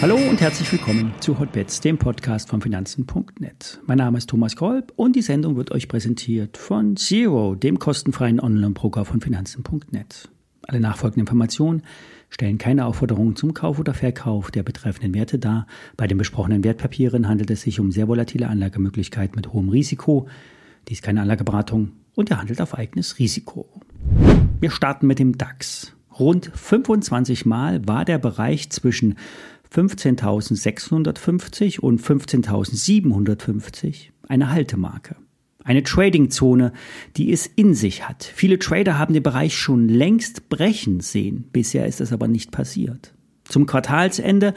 Hallo und herzlich willkommen zu Hotbets, dem Podcast von Finanzen.net. Mein Name ist Thomas Kolb und die Sendung wird euch präsentiert von Zero, dem kostenfreien Online-Broker von Finanzen.net. Alle nachfolgenden Informationen stellen keine Aufforderungen zum Kauf oder Verkauf der betreffenden Werte dar. Bei den besprochenen Wertpapieren handelt es sich um sehr volatile Anlagemöglichkeiten mit hohem Risiko. Dies ist keine Anlageberatung und er handelt auf eigenes Risiko. Wir starten mit dem DAX. Rund 25 Mal war der Bereich zwischen 15.650 und 15.750 eine Haltemarke. Eine Trading-Zone, die es in sich hat. Viele Trader haben den Bereich schon längst brechen sehen. Bisher ist das aber nicht passiert. Zum Quartalsende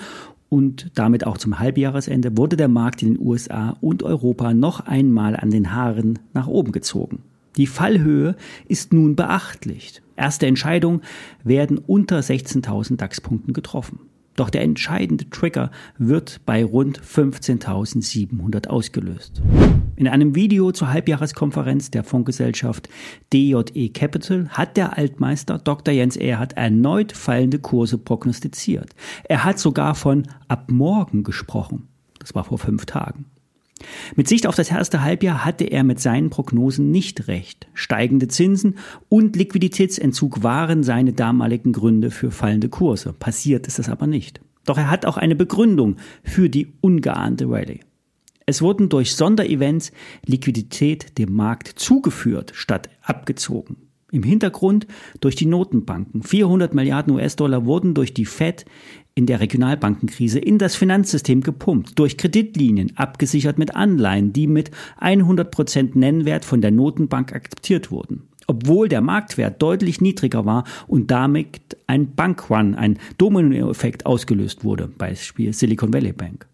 und damit auch zum Halbjahresende wurde der Markt in den USA und Europa noch einmal an den Haaren nach oben gezogen. Die Fallhöhe ist nun beachtlich. Erste Entscheidungen werden unter 16.000 DAX-Punkten getroffen. Doch der entscheidende Trigger wird bei rund 15.700 ausgelöst. In einem Video zur Halbjahreskonferenz der Fondsgesellschaft DJE Capital hat der Altmeister Dr. Jens Erhardt erneut fallende Kurse prognostiziert. Er hat sogar von ab morgen gesprochen. Das war vor fünf Tagen. Mit Sicht auf das erste Halbjahr hatte er mit seinen Prognosen nicht recht. Steigende Zinsen und Liquiditätsentzug waren seine damaligen Gründe für fallende Kurse. Passiert ist es aber nicht. Doch er hat auch eine Begründung für die ungeahnte Rallye. Es wurden durch Sonderevents Liquidität dem Markt zugeführt statt abgezogen. Im Hintergrund durch die Notenbanken. 400 Milliarden US-Dollar wurden durch die Fed in der Regionalbankenkrise in das Finanzsystem gepumpt, durch Kreditlinien, abgesichert mit Anleihen, die mit 100% Nennwert von der Notenbank akzeptiert wurden. Obwohl der Marktwert deutlich niedriger war und damit ein Bankrun, ein Dominoeffekt ausgelöst wurde, Beispiel Silicon Valley Bank.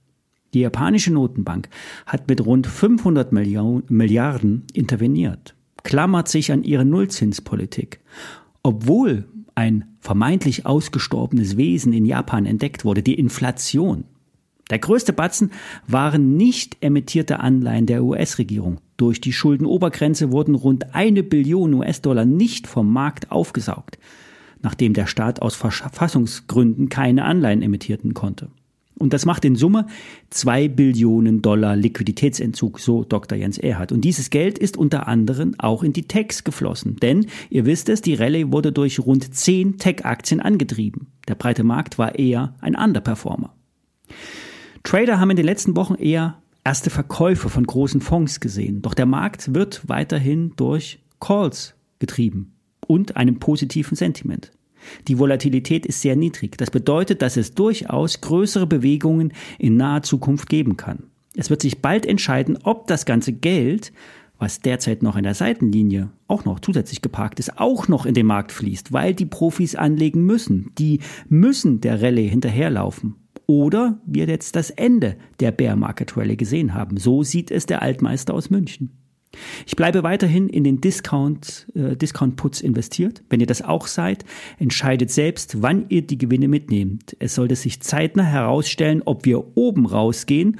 Die japanische Notenbank hat mit rund 500 Milliarden interveniert, klammert sich an ihre Nullzinspolitik. Obwohl ein vermeintlich ausgestorbenes Wesen in Japan entdeckt wurde, die Inflation. Der größte Batzen waren nicht emittierte Anleihen der US-Regierung. Durch die Schuldenobergrenze wurden rund eine Billion US-Dollar nicht vom Markt aufgesaugt, nachdem der Staat aus Verfassungsgründen keine Anleihen emittierten konnte. Und das macht in Summe zwei Billionen Dollar Liquiditätsentzug, so Dr. Jens Erhardt. Und dieses Geld ist unter anderem auch in die Techs geflossen. Denn, ihr wisst es, die Rallye wurde durch rund zehn Tech-Aktien angetrieben. Der breite Markt war eher ein Underperformer. Trader haben in den letzten Wochen eher erste Verkäufe von großen Fonds gesehen. Doch der Markt wird weiterhin durch Calls getrieben und einem positiven Sentiment. Die Volatilität ist sehr niedrig. Das bedeutet, dass es durchaus größere Bewegungen in naher Zukunft geben kann. Es wird sich bald entscheiden, ob das ganze Geld, was derzeit noch in der Seitenlinie auch noch zusätzlich geparkt ist, auch noch in den Markt fließt, weil die Profis anlegen müssen. Die müssen der Rallye hinterherlaufen. Oder wir jetzt das Ende der Bear Market Rallye gesehen haben. So sieht es der Altmeister aus München. Ich bleibe weiterhin in den Discount, äh, Discount Puts investiert. Wenn ihr das auch seid, entscheidet selbst, wann ihr die Gewinne mitnehmt. Es sollte sich zeitnah herausstellen, ob wir oben rausgehen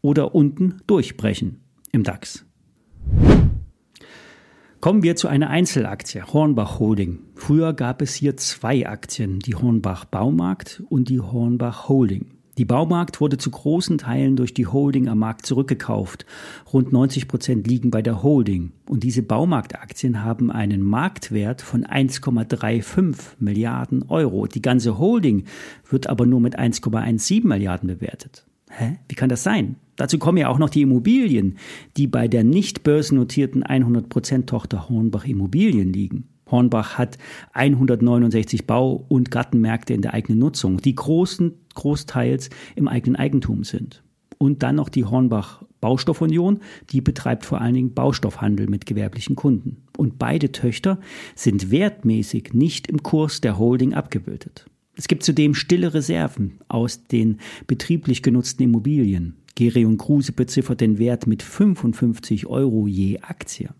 oder unten durchbrechen im DAX. Kommen wir zu einer Einzelaktie, Hornbach Holding. Früher gab es hier zwei Aktien, die Hornbach Baumarkt und die Hornbach Holding. Die Baumarkt wurde zu großen Teilen durch die Holding am Markt zurückgekauft. Rund 90 Prozent liegen bei der Holding. Und diese Baumarktaktien haben einen Marktwert von 1,35 Milliarden Euro. Die ganze Holding wird aber nur mit 1,17 Milliarden bewertet. Hä? Wie kann das sein? Dazu kommen ja auch noch die Immobilien, die bei der nicht börsennotierten 100% Tochter Hornbach Immobilien liegen. Hornbach hat 169 Bau- und Gartenmärkte in der eigenen Nutzung, die großen, großteils im eigenen Eigentum sind. Und dann noch die Hornbach Baustoffunion, die betreibt vor allen Dingen Baustoffhandel mit gewerblichen Kunden. Und beide Töchter sind wertmäßig nicht im Kurs der Holding abgebildet. Es gibt zudem stille Reserven aus den betrieblich genutzten Immobilien. Geri und Kruse beziffert den Wert mit 55 Euro je Aktie.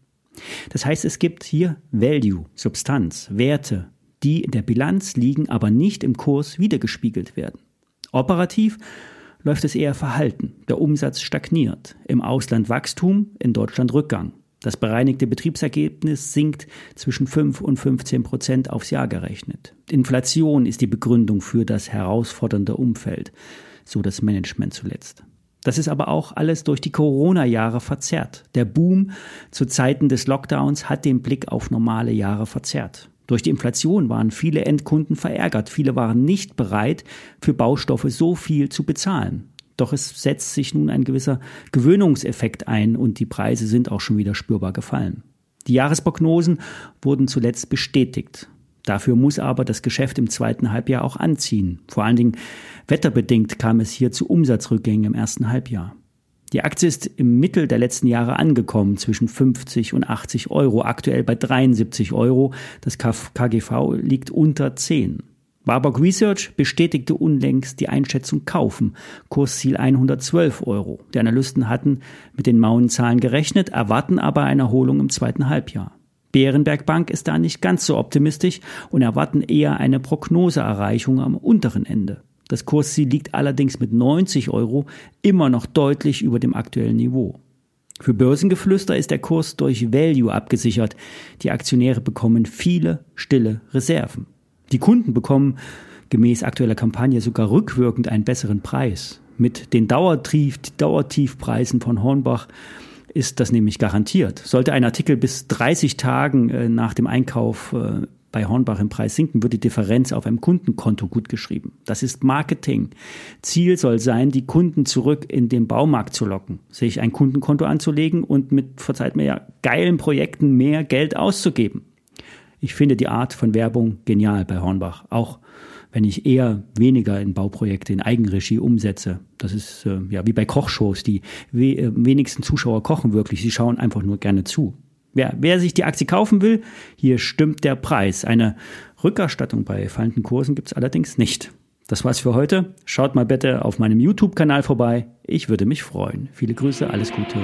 Das heißt, es gibt hier Value, Substanz, Werte, die in der Bilanz liegen, aber nicht im Kurs wiedergespiegelt werden. Operativ läuft es eher verhalten. Der Umsatz stagniert. Im Ausland Wachstum, in Deutschland Rückgang. Das bereinigte Betriebsergebnis sinkt zwischen 5 und 15 Prozent aufs Jahr gerechnet. Inflation ist die Begründung für das herausfordernde Umfeld, so das Management zuletzt. Das ist aber auch alles durch die Corona-Jahre verzerrt. Der Boom zu Zeiten des Lockdowns hat den Blick auf normale Jahre verzerrt. Durch die Inflation waren viele Endkunden verärgert. Viele waren nicht bereit, für Baustoffe so viel zu bezahlen. Doch es setzt sich nun ein gewisser Gewöhnungseffekt ein und die Preise sind auch schon wieder spürbar gefallen. Die Jahresprognosen wurden zuletzt bestätigt. Dafür muss aber das Geschäft im zweiten Halbjahr auch anziehen. Vor allen Dingen wetterbedingt kam es hier zu Umsatzrückgängen im ersten Halbjahr. Die Aktie ist im Mittel der letzten Jahre angekommen, zwischen 50 und 80 Euro, aktuell bei 73 Euro. Das KGV liegt unter 10. Warburg Research bestätigte unlängst die Einschätzung kaufen. Kursziel 112 Euro. Die Analysten hatten mit den mauen Zahlen gerechnet, erwarten aber eine Erholung im zweiten Halbjahr. Bärenberg Bank ist da nicht ganz so optimistisch und erwarten eher eine Prognoseerreichung am unteren Ende. Das Kursziel liegt allerdings mit 90 Euro immer noch deutlich über dem aktuellen Niveau. Für Börsengeflüster ist der Kurs durch Value abgesichert. Die Aktionäre bekommen viele stille Reserven. Die Kunden bekommen gemäß aktueller Kampagne sogar rückwirkend einen besseren Preis. Mit den Dauertief, Dauertiefpreisen von Hornbach ist das nämlich garantiert. Sollte ein Artikel bis 30 Tagen äh, nach dem Einkauf äh, bei Hornbach im Preis sinken, wird die Differenz auf einem Kundenkonto gutgeschrieben. Das ist Marketing. Ziel soll sein, die Kunden zurück in den Baumarkt zu locken, sich ein Kundenkonto anzulegen und mit, verzeiht mir ja, geilen Projekten mehr Geld auszugeben. Ich finde die Art von Werbung genial bei Hornbach. Auch wenn ich eher weniger in Bauprojekte in Eigenregie umsetze. Das ist äh, ja wie bei Kochshows. Die we äh, wenigsten Zuschauer kochen wirklich. Sie schauen einfach nur gerne zu. Wer, wer sich die Aktie kaufen will, hier stimmt der Preis. Eine Rückerstattung bei fallenden Kursen gibt es allerdings nicht. Das war's für heute. Schaut mal bitte auf meinem YouTube-Kanal vorbei. Ich würde mich freuen. Viele Grüße, alles Gute.